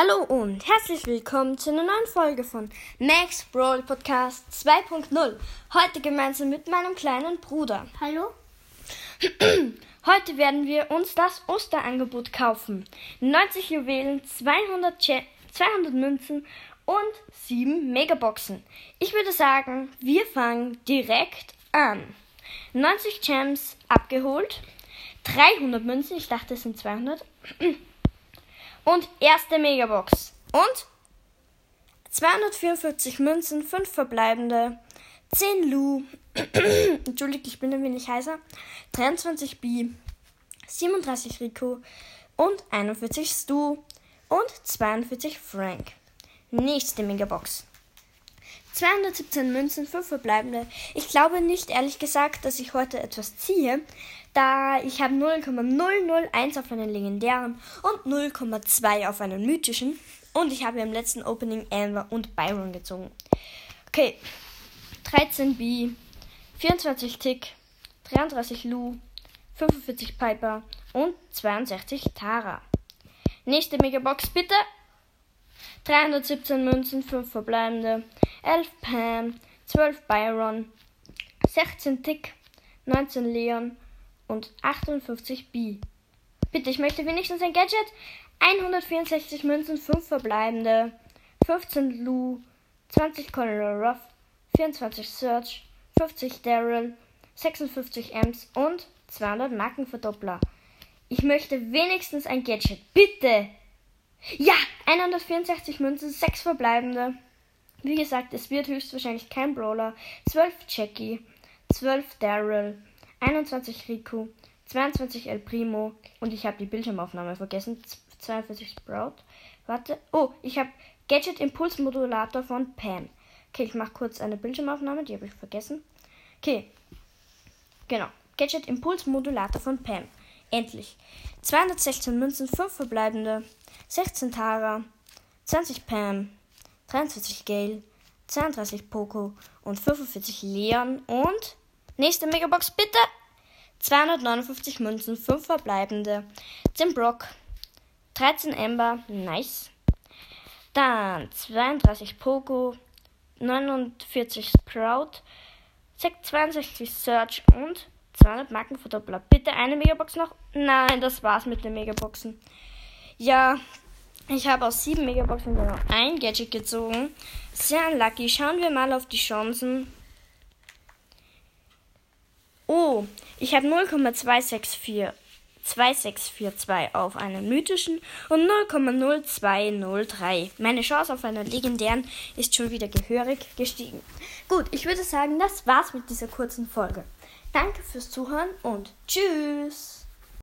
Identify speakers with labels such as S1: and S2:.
S1: Hallo und herzlich willkommen zu einer neuen Folge von Max Brawl Podcast 2.0. Heute gemeinsam mit meinem kleinen Bruder.
S2: Hallo?
S1: Heute werden wir uns das Osterangebot kaufen. 90 Juwelen, 200, Che 200 Münzen und 7 Megaboxen. Ich würde sagen, wir fangen direkt an. 90 Gems abgeholt, 300 Münzen, ich dachte es sind 200. Und erste Megabox. Und 244 Münzen, 5 verbleibende, 10 Lu, Entschuldigt, ich bin ein wenig heißer, 23 B, 37 Rico und 41 Stu und 42 Frank. Nächste Megabox. 217 Münzen, 5 verbleibende. Ich glaube nicht, ehrlich gesagt, dass ich heute etwas ziehe, da ich habe 0,001 auf einen legendären und 0,2 auf einen mythischen. Und ich habe im letzten Opening Amber und Byron gezogen. Okay. 13 B, 24 Tick, 33 Lu, 45 Piper und 62 Tara. Nächste Megabox bitte. 317 Münzen, 5 verbleibende, 11 Pam, 12 Byron, 16 Tick, 19 Leon und 58 B. Bitte, ich möchte wenigstens ein Gadget. 164 Münzen, 5 verbleibende, 15 Lou, 20 Colonel Ruff, 24 Search, 50 Daryl, 56 Ems und 200 Markenverdoppler. Ich möchte wenigstens ein Gadget. Bitte! Ja, 164 Münzen, 6 verbleibende. Wie gesagt, es wird höchstwahrscheinlich kein Brawler. 12 Jackie, 12 Daryl, 21 Rico, 22 El Primo und ich habe die Bildschirmaufnahme vergessen. 42 Sprout. Warte. Oh, ich habe Gadget Impulsmodulator von Pam. Okay, ich mache kurz eine Bildschirmaufnahme, die habe ich vergessen. Okay. Genau. Gadget Impulsmodulator von Pam. Endlich. 216 Münzen, 5 verbleibende, 16 Tara, 20 Pam, 23 Gale, 32 Poco und 45 Leon und nächste Megabox bitte 259 Münzen, 5 verbleibende, 10 Brock, 13 Ember, nice. Dann 32 Poco, 49 Sprout, 62 Search und 200 Markenverdoppler. Bitte eine Megabox noch? Nein, das war's mit den Megaboxen. Ja, ich habe aus sieben Megaboxen nur noch ein Gadget gezogen. Sehr unlucky. Schauen wir mal auf die Chancen. Oh, ich habe 0,264 2642 auf einen mythischen und 0,0203. Meine Chance auf einen legendären ist schon wieder gehörig gestiegen. Gut, ich würde sagen, das war's mit dieser kurzen Folge. Danke fürs Zuhören und tschüss.